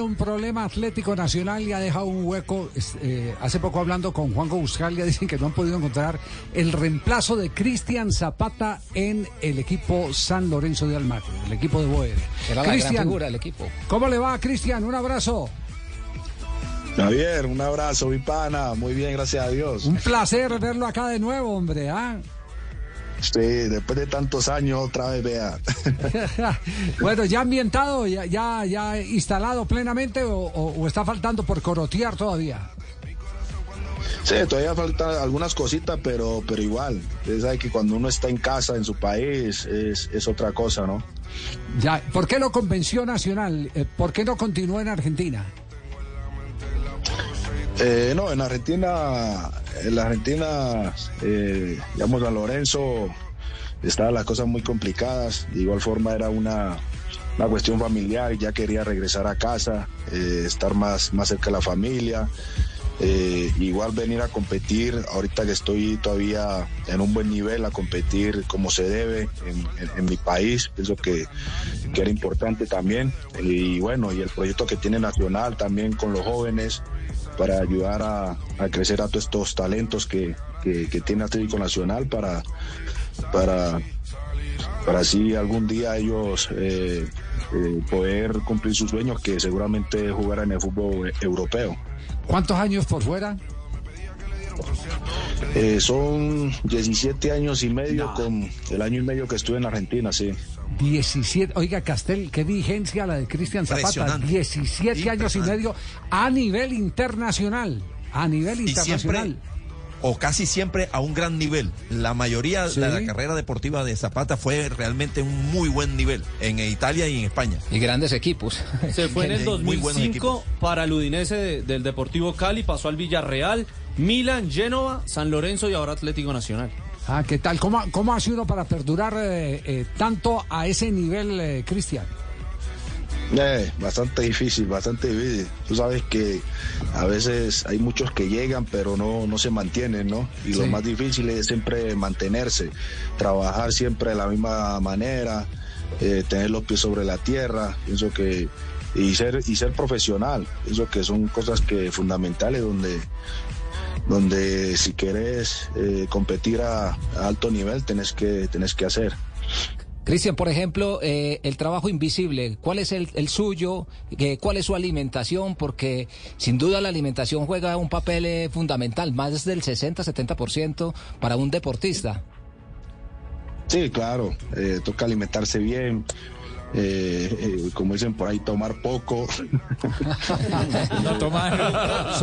un problema Atlético Nacional y ha dejado un hueco. Eh, hace poco hablando con Juanjo Buscalia, dicen que no han podido encontrar el reemplazo de Cristian Zapata en el equipo San Lorenzo de Almagro, el equipo de Boer. Era la gran figura del equipo. ¿Cómo le va, Cristian? Un abrazo. Javier, un abrazo, mi pana. Muy bien, gracias a Dios. Un placer verlo acá de nuevo, hombre. ¿ah? Sí, después de tantos años otra vez vea. bueno, ya ambientado, ya, ya, ya instalado plenamente o, está faltando por corotear todavía. Sí, todavía faltan algunas cositas, pero, pero igual. Usted sabe que cuando uno está en casa, en su país, es, es otra cosa, ¿no? Ya, ¿por qué no convenció Nacional? Eh, ¿Por qué no continúa en Argentina? Eh, no, en Argentina, en la Argentina, eh, digamos, a Lorenzo estaban las cosas muy complicadas. De igual forma era una, una cuestión familiar, ya quería regresar a casa, eh, estar más, más cerca de la familia. Eh, igual venir a competir, ahorita que estoy todavía en un buen nivel, a competir como se debe en, mi país, pienso que, que, era importante también. Y bueno, y el proyecto que tiene Nacional también con los jóvenes, para ayudar a, crecer a todos estos talentos que, tiene Atlético Nacional para, para, para así algún día ellos eh, eh, poder cumplir sus sueños que seguramente jugar en el fútbol europeo. ¿Cuántos años por fuera? Eh, son 17 años y medio con el año y medio que estuve en Argentina, sí. 17, oiga Castel, qué vigencia la de Cristian Zapata, 17 años y medio a nivel internacional, a nivel internacional. o casi siempre a un gran nivel. La mayoría de la carrera deportiva de Zapata fue realmente un muy buen nivel en Italia y en España. Y grandes equipos. Se fue en el 2005 para el Udinese del Deportivo Cali, pasó al Villarreal, Milan, Génova, San Lorenzo y ahora Atlético Nacional. Ah, ¿qué tal? ¿Cómo, cómo ha sido para perdurar eh, eh, tanto a ese nivel, eh, Cristian? bastante difícil, bastante difícil. Tú sabes que a veces hay muchos que llegan pero no, no se mantienen, ¿no? Y lo más difícil es siempre mantenerse, trabajar siempre de la misma manera, tener los pies sobre la tierra, pienso que y ser y ser profesional, eso que son cosas que fundamentales donde donde si quieres eh, competir a, alto nivel tenés que, tenés que hacer. Cristian, por ejemplo, eh, el trabajo invisible, ¿cuál es el, suyo? Eh, ¿Cuál es su alimentación? Porque sin duda la alimentación juega un papel fundamental, más del 60-70% para un deportista. Sí, claro, toca alimentarse bien, eh, eh, como dicen por ahí, tomar poco. no tomar.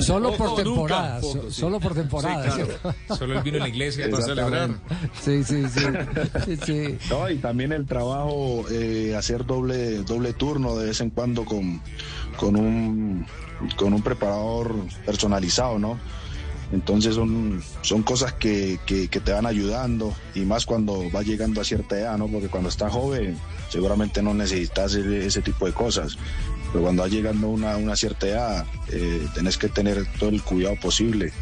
Solo, por temporada. Solo por temporada. Solo el vino en la iglesia para celebrar. Sí, sí, sí. No, y también el trabajo, eh, hacer doble, doble turno de vez en cuando con, con, un, con un preparador personalizado, ¿no? Entonces son, son cosas que, que, te van ayudando y más cuando vas llegando a cierta edad, ¿no? Porque cuando estás joven seguramente no necesitas ese, tipo de cosas. Pero cuando vas llegando a una, una, cierta edad, eh, tenés que tener todo el cuidado posible.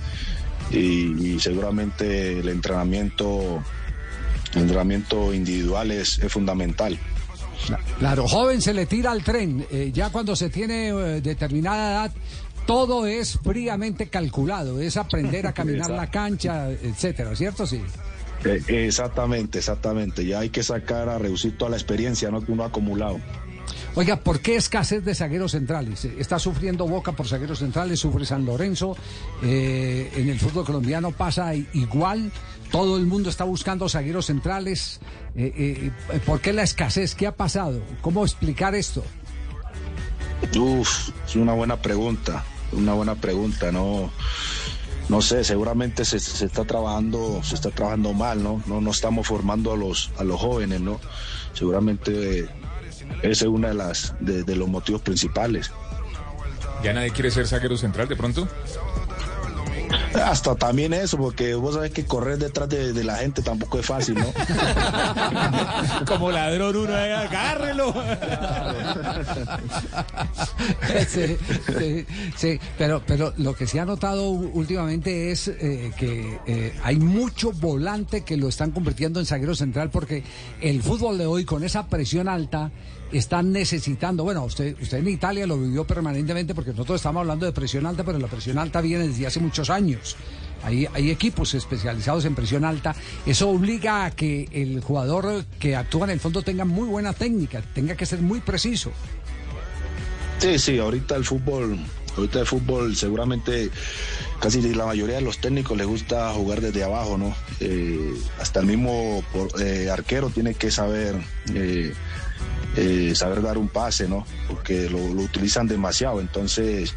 Y, seguramente el entrenamiento, el entrenamiento individual es, fundamental. Claro, joven se le tira al tren. Eh, ya cuando se tiene eh, determinada edad, todo es fríamente calculado, es aprender a caminar la cancha, etcétera, ¿cierto? Sí. Eh, exactamente, exactamente. Ya hay que sacar a reducir toda la experiencia ¿no? que uno ha acumulado. Oiga, ¿por qué escasez de zagueros centrales? Está sufriendo Boca por zagueros centrales, sufre San Lorenzo. Eh, en el fútbol colombiano pasa igual. Todo el mundo está buscando zagueros centrales. Eh, ¿Por qué la escasez? ¿Qué ha pasado? ¿Cómo explicar esto? Uf, es una buena pregunta una buena pregunta, no, no sé, seguramente se, está trabajando, se está trabajando mal, ¿no? No, no estamos formando a los, a los jóvenes, ¿no? Seguramente ese es uno de las de, los motivos principales. ¿Ya nadie quiere ser zaguero central de pronto? Hasta también eso, porque vos sabés que correr detrás de, la gente tampoco es fácil, ¿no? Como ladrón uno, eh, agárrelo. sí, sí, pero, pero lo que se ha notado últimamente es eh, que eh, hay mucho volante que lo están convirtiendo en zaguero central porque el fútbol de hoy con esa presión alta están necesitando, bueno, usted, usted en Italia lo vivió permanentemente porque nosotros estamos hablando de presión alta, pero la presión alta viene desde hace muchos años. Hay, hay equipos especializados en presión alta. Eso obliga a que el jugador que actúa en el fondo tenga muy buena técnica, tenga que ser muy preciso. Sí, sí, ahorita el fútbol, ahorita el fútbol seguramente casi la mayoría de los técnicos les gusta jugar desde abajo, ¿no? Eh, hasta el mismo eh, arquero tiene que saber eh, saber dar un pase, ¿no? Porque lo, utilizan demasiado. Entonces,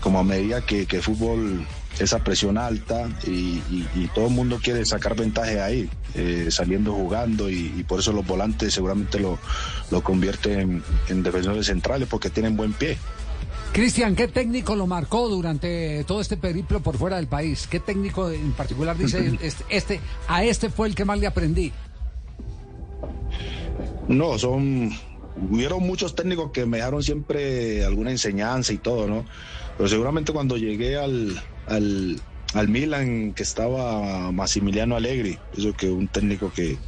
como a medida que, el fútbol esa presión alta y, todo el mundo quiere sacar ventaja ahí, eh, saliendo jugando y, por eso los volantes seguramente lo, lo convierten en, defensores centrales porque tienen buen pie. Cristian, ¿qué técnico lo marcó durante todo este periplo por fuera del país? ¿Qué técnico en particular dice este, este a este fue el que más le aprendí? No, son. Hubieron muchos técnicos que me dejaron siempre alguna enseñanza y todo, ¿no? Pero seguramente cuando llegué al, al, al Milan, que estaba Massimiliano Allegri, eso que un técnico que,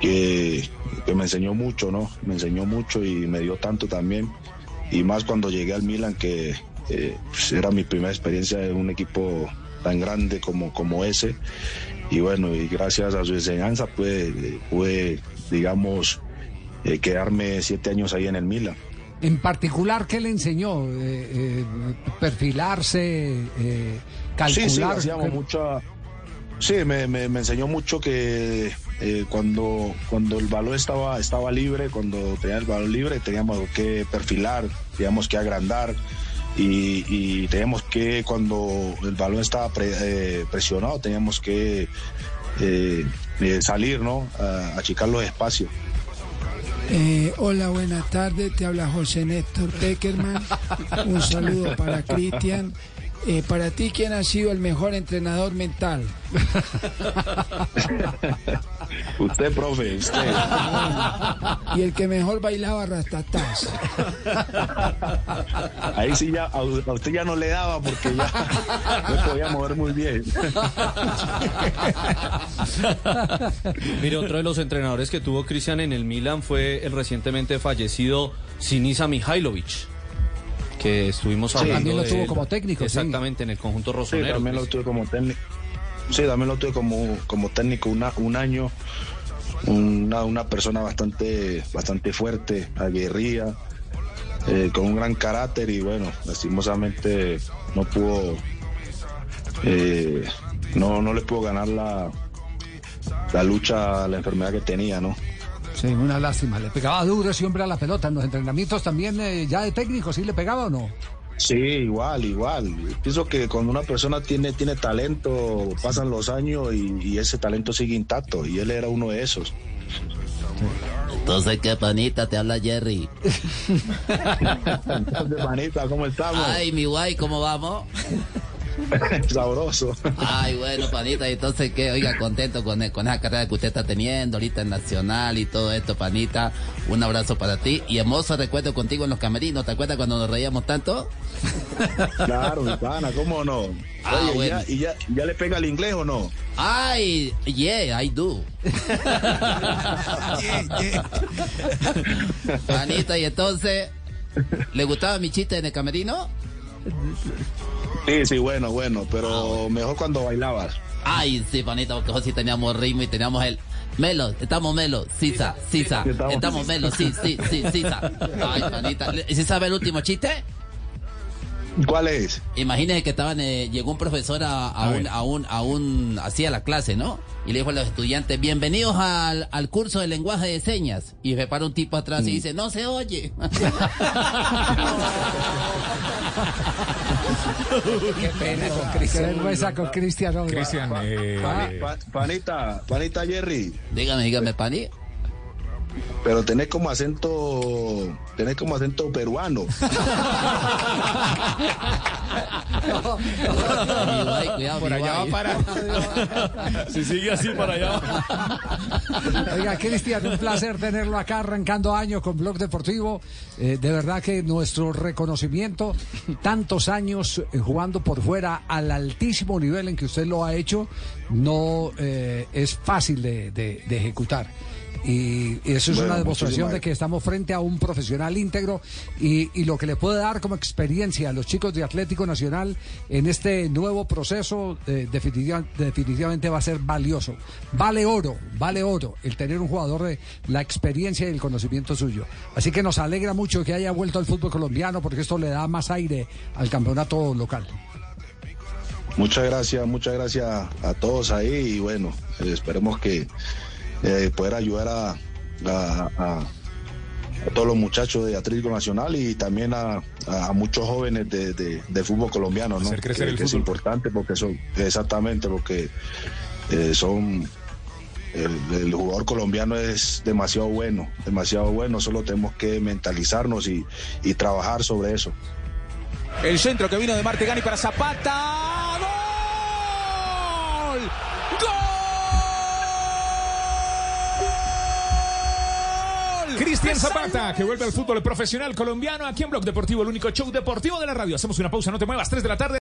que, me enseñó mucho, ¿no? Me enseñó mucho y me dio tanto también. Y más cuando llegué al Milan, que eh, pues, era mi primera experiencia en un equipo tan grande como, como ese. Y bueno, y gracias a su enseñanza, pues, pude digamos, eh, quedarme siete años ahí en el Milan. En particular, ¿qué le enseñó? Eh, eh, ¿Perfilarse? ¿Calcular? Sí, sí, hacíamos mucha... Sí, me, me, enseñó mucho que cuando, cuando el balón estaba, estaba libre, cuando tenía el balón libre, teníamos que perfilar, teníamos que agrandar y, teníamos que, cuando el balón estaba presionado, teníamos que salir, ¿no? A, achicar los espacios. Eh, hola, buenas tardes. Te habla José Néstor Peckerman. Un saludo para Cristian. Eh, para ti, ¿quién ha sido el mejor entrenador mental? usted, profe, usted. Y el que mejor bailaba rastatás. Ahí sí ya, a usted ya no le daba porque ya no podía mover muy bien. Mire, otro de los entrenadores que tuvo Cristian en el Milan fue el recientemente fallecido Sinisa Mihailovic que estuvimos hablando. también lo tuvo como técnico. Exactamente, en el conjunto rosonero. Sí, también lo tuve como técnico. Sí, también lo tuve como, como técnico una, un año. Una, una persona bastante, bastante fuerte, aguerrida, eh, con un gran carácter y bueno, lastimosamente no pudo, eh, no, no le pudo ganar la, la lucha la enfermedad que tenía, ¿no? Sí, una lástima. Le pegaba duro ese hombre a la pelota. En los entrenamientos también, eh, ya de técnico, ¿sí le pegaba o no? Sí, igual, igual. Pienso que cuando una persona tiene, tiene talento, pasan los años y, ese talento sigue intacto. Y él era uno de esos. Entonces, ¿qué panita? Te habla Jerry. Entonces, panita, ¿cómo estamos? Ay, mi guay, ¿cómo vamos? Sabroso. Ay, bueno, panita, entonces qué, oiga, contento con, con esa carrera que usted está teniendo ahorita en Nacional y todo esto, panita. Un abrazo para ti. Y hermoso recuerdo contigo en los camerinos. ¿Te acuerdas cuando nos reíamos tanto? Claro, mi pana, ¿cómo no? Ah, ¿y, ya, ya, le pega el inglés o no? Ay, yeah, I do. Panita, y entonces, ¿le gustaba mi chiste en el camerino? Sí, sí, bueno, bueno, pero ah, mejor cuando bailabas. Ay, sí, panita, porque sí teníamos ritmo y teníamos el... Melo, estamos Melo, Sisa, Sisa, estamos Melo, sí, sí, sí, Sisa. Ay, panita, ¿sí sabe el último chiste? ¿Cuál es? Imagínese que estaban, eh, llegó un profesor a, a, un, a, un, a un, así a la clase, ¿no? Y le dijo a los estudiantes, bienvenidos al, al curso de lenguaje de señas. Y se para un tipo atrás y mm. dice, no se oye. Qué pena con Cristian. Qué con Cristian. Cristian, eh, panita, panita Jerry. Dígame, dígame, pani. Pero tenés como acento, tenés como acento peruano. Uruguay, cuidado, Por allá va para. si sigue así, para allá va. Oiga, Cristian, un placer tenerlo acá arrancando años con Blog Deportivo. Eh, de verdad que nuestro reconocimiento, tantos años eh, jugando por fuera al altísimo nivel en que usted lo ha hecho, no eh, es fácil de, de- de ejecutar. Y eso es Bueno, una demostración de que estamos frente a un profesional íntegro y, y lo que le puede dar como experiencia a los chicos de Atlético Nacional en este nuevo proceso eh, definitiva- definitivamente va a ser valioso. Vale oro, vale oro el tener un jugador de la experiencia y el conocimiento suyo. Así que nos alegra mucho que haya vuelto al fútbol colombiano porque esto le da más aire al campeonato local. Muchas gracias, muchas gracias a todos ahí y bueno, eh, esperemos que eh, poder ayudar a, a- a- a todos los muchachos de Atlético Nacional y también a, a muchos jóvenes de, de- de fútbol colombiano, ¿no? Hacer crecer que, el que es fútbol. importante porque son, exactamente, porque eh, son el, el jugador colombiano es demasiado bueno, demasiado bueno, solo tenemos que mentalizarnos y, y trabajar sobre eso. El centro que vino de Martegani para Zapata. Cristian Zapata, que vuelve al fútbol profesional colombiano aquí en Blog Deportivo, el único show deportivo de la radio. Hacemos una pausa, no te muevas, 3 de la tarde.